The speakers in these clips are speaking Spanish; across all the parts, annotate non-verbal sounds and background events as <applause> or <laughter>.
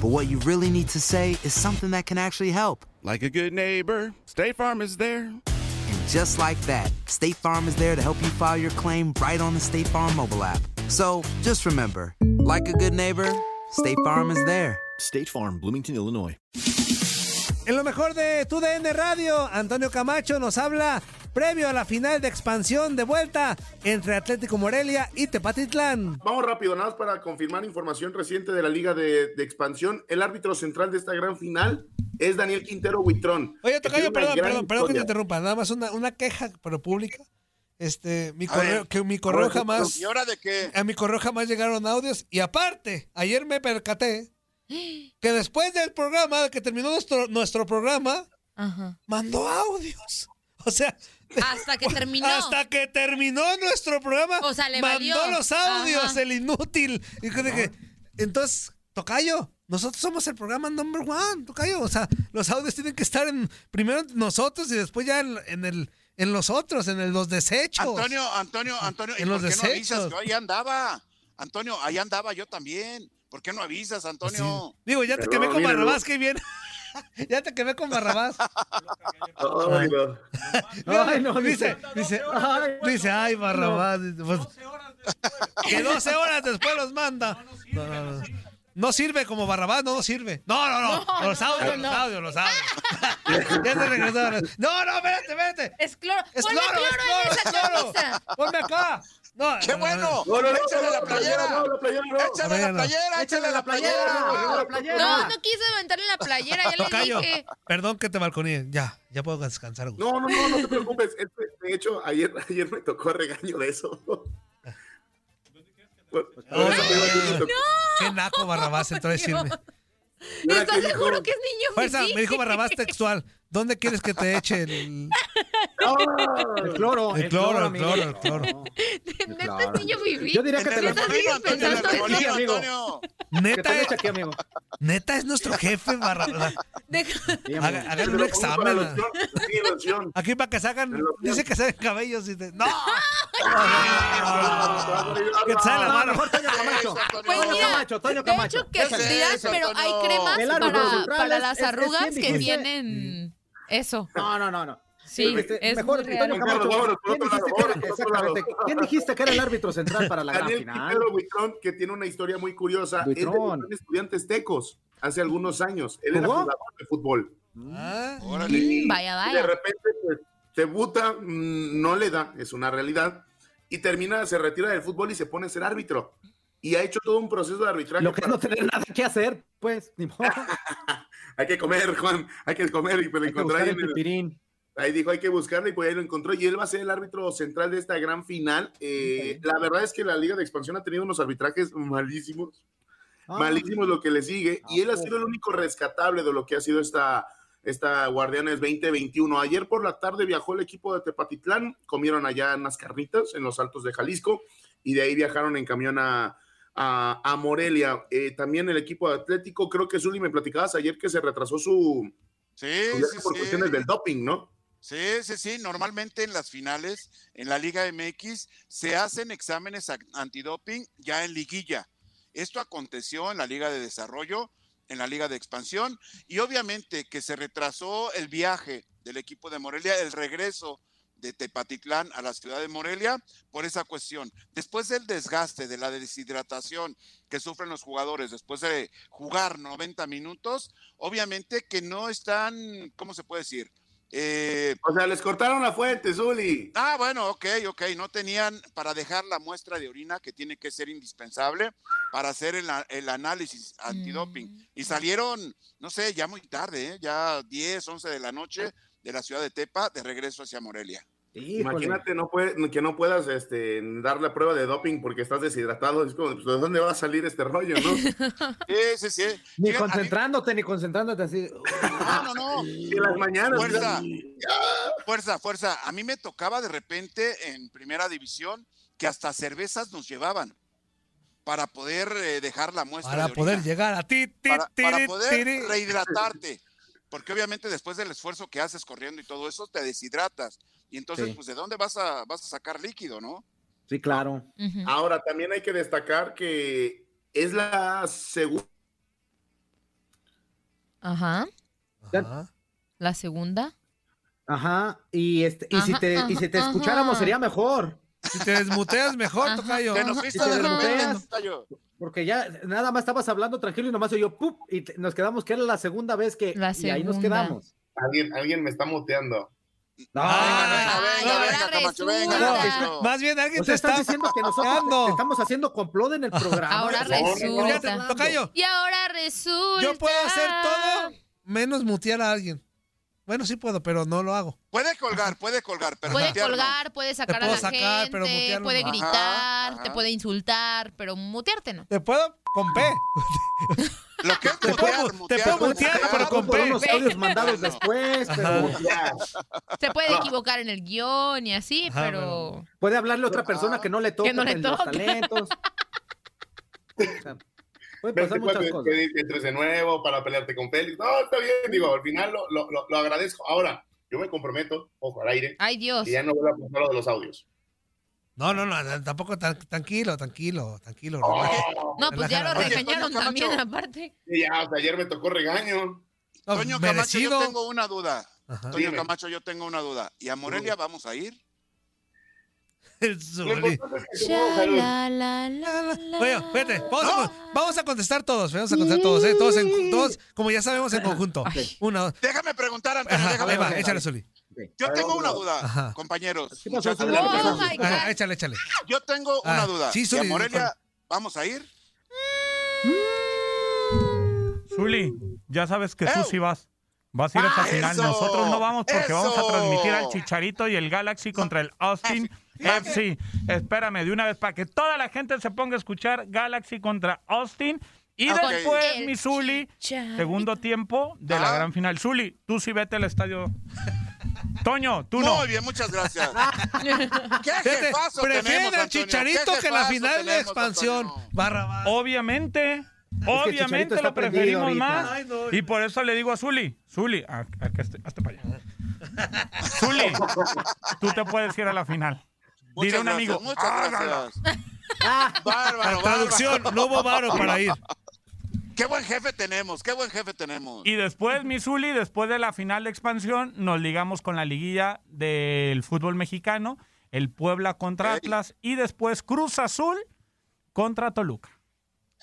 but what you really need to say is something that can actually help. Like a good neighbor, State Farm is there. And just like that, State Farm is there to help you file your claim right on the State Farm mobile app. So just remember, like a good neighbor, State Farm is there. State Farm, Bloomington, Illinois. En lo mejor de tu DN Radio, Antonio Camacho nos habla previo a la final de expansión de vuelta entre Atlético Morelia y Tepatitlán. Vamos rápido, nada más para confirmar información reciente de la Liga de, de Expansión. El árbitro central de esta gran final es Daniel Quintero Huitrón. Oye, Tocayo, perdón, perdón, perdón que te interrumpa. Nada más una, una queja, pero pública. Este, mi correo, ver. que mi correo Ahora, jamás, ¿Y ahora de qué? a mi correo jamás llegaron audios. Y aparte, ayer me percaté que después del programa, que terminó nuestro, nuestro programa, Ajá. mandó audios. <laughs> O sea, Hasta que <laughs> terminó. hasta que terminó nuestro programa, O sea, le mandó valió. los audios, Ajá. el inútil. Y que dije, entonces, Tocayo, nosotros somos el programa number one, Tocayo. O sea, los audios tienen que estar en primero en nosotros y después ya en, en el en los otros, en el- los desechos. Antonio, Antonio, Antonio, ¿y En por los qué no avisas? desechos. Yo ahí andaba. Antonio, ahí andaba yo también. ¿Por qué no avisas, Antonio? Digo, ya te Pero quemé con Barrabás, qué bien. <laughs> <laughs> ya te quemé con Barrabás. Ay, no. Ay, no, dice, dice, dice, ay, Barrabás. pues, que 12 horas después los manda. No, no, no. No sirve como Barrabás, no, no sirve. No, no, no. No, los audios, no. los audios, los audios. <laughs> ya se regresaron. No, no, espérate, espérate. Es cloro. Es cloro, es cloro en cloro, esa es cloro. Ponme acá. No, ¡Qué bueno! No, no, no, ¡Échale no, la no, playera! no, la playera no. ¡Échale la no. playera! ¡Échale la playera! No, no quise aventarle la playera, ya Tocayo, dije. perdón que te balconí. Ya, ya puedo descansar. güey. No, no, no, no te preocupes. Este, de hecho, ayer, ayer me tocó regaño de eso. Tocó. Qué naco Barrabás entró a decirme. ¿Y ahora ¿Estás seguro que es niño Fuerza, me dijo Barrabás textual. ¿Dónde quieres que te eche el, El cloro, el cloro, el cloro, el cloro? Neta es niño fifí. Yo diría que te lo ¿Estás remolino, Antonio, en el pensando en remolino, amigo. Antonio. que te Neta, amigo. neta es nuestro jefe Sí. Haga- Hagan un examen. sí. Aquí para que sacan, Loción. dice que salen cabellos y te, ¡No! <laughs> Que te sale la No, mano. mejor Toño <laughs> Camacho. Pues Toño mira, Camacho, Toño de Camacho. hecho que ¿Qué es dirás, eso, pero hay cremas para, las es- es arrugas que tienen eso. No, no, no, no. Sí, Este, es mejor, real. Camacho. Vámonos, por ¿Quién lado, dijiste era, exactamente, ¿quién dijiste que era el árbitro central para la gran Daniel final? Quintero Buitrón, que tiene una historia muy curiosa. Es de Buitrón. los estudiantes tecos hace algunos años. Él era ¿Jugó? jugador de fútbol. Ah, Órale. Y- Vaya, y de vaya. repente pues, debuta, mm, no le da, es una realidad. Y termina, se retira del fútbol y se pone a ser árbitro. Y ha hecho todo un proceso de arbitraje. Lo que para- no tener nada que hacer, pues, ni modo. <laughs> Hay que comer, Juan, hay que comer. Y pues lo Hay que ahí el en el- pipirín. Ahí dijo, hay que buscarlo y pues ahí lo encontró. Y él va a ser el árbitro central de esta gran final. Eh, La verdad es que la Liga de Expansión ha tenido unos arbitrajes malísimos. Ah, Malísimo lo que le sigue. Y él ha sido el único rescatable de lo que ha sido esta, esta Guardianes 2021. Ayer por la tarde viajó el equipo de Tepatitlán, comieron allá unas carnitas en los altos de Jalisco y de ahí viajaron en camión a, a, a Morelia. Eh, también el equipo de Atlético, creo que Zuli me platicabas ayer que se retrasó su, Sí, su viaje sí, por sí. cuestiones del doping, ¿no? Sí, sí, sí. Normalmente en las finales, en la Liga MX, se hacen exámenes antidoping ya en liguilla. Esto aconteció en la Liga de Desarrollo, en la Liga de Expansión, y obviamente que se retrasó el viaje del equipo de Morelia, el regreso de Tepatitlán a la ciudad de Morelia por esa cuestión. Después del desgaste, de la deshidratación que sufren los jugadores después de jugar 90 minutos, obviamente que no están, ¿cómo se puede decir? Eh, O sea, les cortaron la fuente, Zuli. Ah, bueno, ok, ok. No tenían para dejar la muestra de orina que tiene que ser indispensable para hacer el, el análisis antidoping. Y salieron, no sé, ya muy tarde, ¿eh? ya 10, 11 de la noche de la ciudad de Tepa de regreso hacia Morelia. Imagínate no puede, que no puedas este, dar la prueba de doping porque estás deshidratado. Es como, pues, ¿de dónde va a salir este rollo, no? <laughs> Sí, sí, sí. Ni Fíjate, a mí- concentrándote, ni concentrándote así. No, no, no. <laughs> Y las mañanas. Fuerza, fuerza, fuerza. A mí me tocaba de repente en primera división que hasta cervezas nos llevaban para poder eh, dejar la muestra Para de poder llegar a ti, ti, para, para tiri, poder tiri. rehidratarte. Porque obviamente después del esfuerzo que haces corriendo y todo eso, te deshidratas. Y entonces, Sí. pues, ¿de dónde vas a, vas a sacar líquido, no? Sí, claro. Ahora, también hay que destacar que es la segunda. Ajá. Ajá. La segunda. Ajá. Y, este, y, si Ajá, te, y si te ajá. escucháramos sería mejor. Si te desmuteas mejor, tocayo. Que nos Y fuiste te desmuteas. Tocayo. Porque ya nada más estabas hablando tranquilo y nomás yo ¡pup! y te- nos quedamos que era la segunda vez que La y ahí nos quedamos. Alguien, alguien me está muteando. No, venga, ahora venga, Camacho, venga, resulta. Camacho. Más bien alguien o te está estás diciendo que nosotros te estamos haciendo complot en el programa. Ahora resulta. Y ahora resulta. yo puedo hacer todo menos mutear a alguien. Bueno, sí puedo, pero no lo hago. Puede colgar, puede colgar, pero Puede no. colgar, puede sacar a puedo la sacar, pero gente, mutearlo puede no. gritar, Ajá, te puede insultar, pero mutearte no. Te puedo con P. <laughs> Lo que es Te mutear, puedo- te mutear, puedo mutear, pero unos audios mandados después, pero Ya. Se puede equivocar en el guion y así, Ajá, pero... puede hablarle a otra persona que no le toca Que no le los toca. talentos. <laughs> O sea, puede pasar muchas cuate, cosas. que que entres de nuevo para pelearte con Félix. No, está bien, digo, al final lo, lo, lo- agradezco. Ahora, yo me comprometo, ojo, al aire, Ay, Dios. que ya no voy a apuntar lo de los audios. No, no, no, tampoco tan, tranquilo, tranquilo, tranquilo. Oh, No, pues ya lo regañaron también, Camacho. aparte. ya, o sea, ayer me tocó regaño. No, Toño Camacho, yo tengo una duda. Ajá. Toño Dime. Camacho, yo tengo una duda. ¿Y a Morelia vamos a ir? <laughs> Oye, vamos, a, con- vamos a contestar todos, vamos a contestar todos, ¿eh? Todos, en, todos, como ya sabemos, en conjunto. Una, dos. Déjame preguntar, Antonio, Ajá, déjame ahí va, échale, Zuli. Yo tengo una duda, Ajá. compañeros. Échale, échale. Yo tengo Ah, una duda. sí, ¿Y a Morelia vamos a ir? Zuli, ya sabes que tú sí vas. Vas a ir a esa ¡Ah, final. eso! Nosotros no vamos porque vamos a transmitir al Chicharito y el Galaxy contra el Austin <laughs> FC. Espérame de una vez para que toda la gente se ponga a escuchar Galaxy contra Austin. Y después, El mi Zuli, segundo tiempo de la gran final. Zuli, tú sí vete al estadio. Toño, tú no. Muy bien, muchas gracias. <laughs> ¿Qué jefazo prefieren tenemos, al Antonio? Chicharito ¿Qué que la final de expansión. Barra, barra. Obviamente, obviamente lo preferimos ahorita. más. Ay, no. Y por eso le digo a Zuli, Zuli, a, a que esté- hazte para allá. Zuli, tú te puedes ir a la final. Dile a un amigo, gracias. Muchas <laughs> gracias. Bárbaro, La traducción, bárbaro. no hubo varo para ir. Qué buen jefe tenemos, qué buen jefe tenemos. Y después, mi Zuli, después de la final de expansión, nos ligamos con la liguilla del fútbol mexicano, el Puebla contra. Atlas y después Cruz Azul contra Toluca.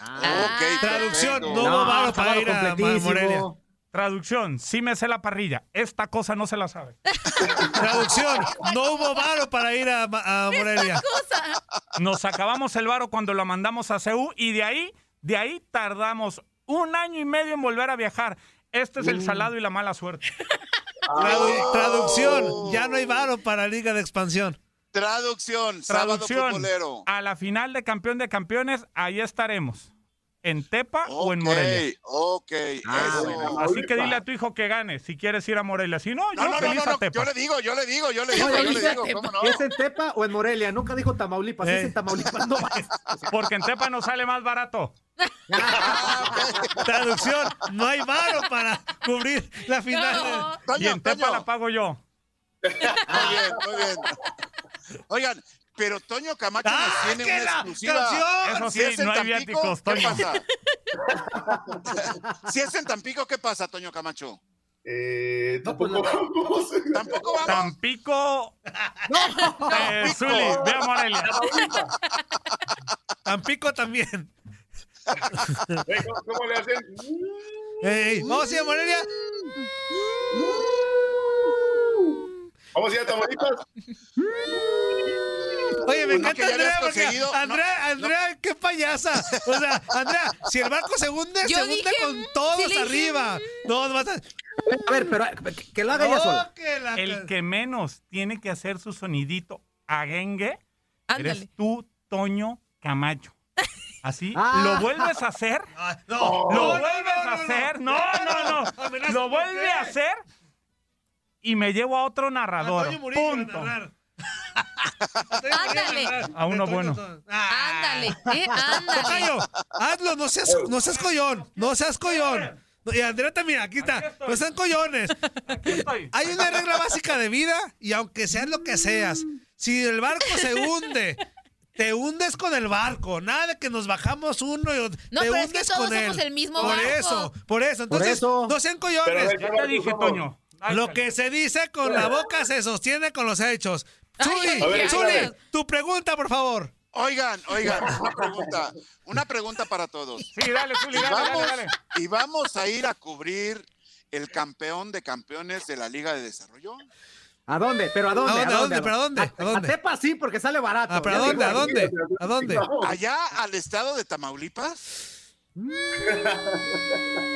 Ok, Traducción, perfecto. no hubo varo está para ir a. Morelia. Traducción, sí me sé la parrilla. Esta cosa no se la sabe. <laughs> Traducción, no hubo varo para ir a, a Morelia. Nos acabamos el varo cuando lo mandamos a CEU y de ahí, de ahí tardamos un año y medio en volver a viajar. Este es el salado y la mala suerte. Tradu- traducción, ya no hay varo para Liga de Expansión. Traducción, sábado Traducción futbolero. a la final de campeón de campeones, ahí estaremos. ¿En Tepa o en Morelia? Ok, Ah, eso. bueno, Así que dile a tu hijo que gane si quieres ir a Morelia. Si no, yo No, no, no, feliz no, a no, Tepa. yo le digo, yo le digo, yo le digo, No, yo le digo, ¿cómo no? ¿Es en Tepa o en Morelia? Nunca dijo Tamaulipas. Eh. Es en Tamaulipas, no. <laughs> Porque en Tepa nos sale más barato. <laughs> Traducción, no hay varo para cubrir la final. No. Y en Tepa la pago yo. Muy bien, muy bien. Oigan, pero Toño Camacho ¡Ah, nos tiene una la exclusiva. canción! Eso Si sí, es en no hay Tampico, viáticos, ¿qué Toño. pasa? <laughs> si es en Tampico, ¿qué pasa, Toño Camacho? Eh, No, pues, tampoco vamos. <laughs> Tampoco vamos. Tampico. Eh, Zuli, ve a Morelia. Tampico también. ¿Cómo, cómo le hacen? Vamos a ir a Morelia. Vamos a ir a Tamaulipas. Oye, me Pues no, encanta Andrea porque conseguido- no, Andrea, Andrea, qué payasa. O sea, Andrea, si el barco se hunde, Yo se hunde dije, con sí todos le dije, arriba. No, no vas a. A ver, pero que, que lo haga ella sola. No, que la- El que menos tiene que hacer su sonidito agengue eres tú, Toño Camacho. Así, Ah. lo vuelves a hacer, Ah, no, lo no, vuelves no, no, a no, hacer, no, no, no, <laughs> lo ¿por vuelve a hacer y me llevo a otro narrador. Punto. <laughs> a Ándale. A uno bueno. Ah. Ándale, eh, <laughs> ándale. Tocayo, hazlo, no seas, no seas collón, no seas collón. No, Y Andrea también, aquí está, Aquí no sean collones. Aquí estoy. Hay una regla básica de vida y aunque seas lo que seas, si el barco se hunde, te hundes con el barco. Nada de que nos bajamos uno y otro. No, te pero es hundes que todos con él. somos el mismo Por barco. eso, por eso. Por Entonces, eso. no sean Pero ver, Ya ¿cómo te dije? Toño. Ay, Lo que se dice con la boca se sostiene con los hechos. Zuli, Zuli, ay. tu pregunta, por favor. Oigan, oigan, una pregunta, una pregunta para todos. Sí, dale, Zuli, Y dale, dale, dale. y vamos a ir a cubrir el campeón de campeones de la Liga de Desarrollo. ¿A dónde? ¿Pero a dónde? ¿A dónde, a dónde? ¿Pero a dónde? ¿A dónde? Tepa sí, porque sale barato. Ah, ¿pero a dónde? ¿A dónde? ¿A dónde? Allá al estado de Tamaulipas. <laughs>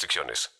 restricciones.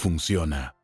funciona.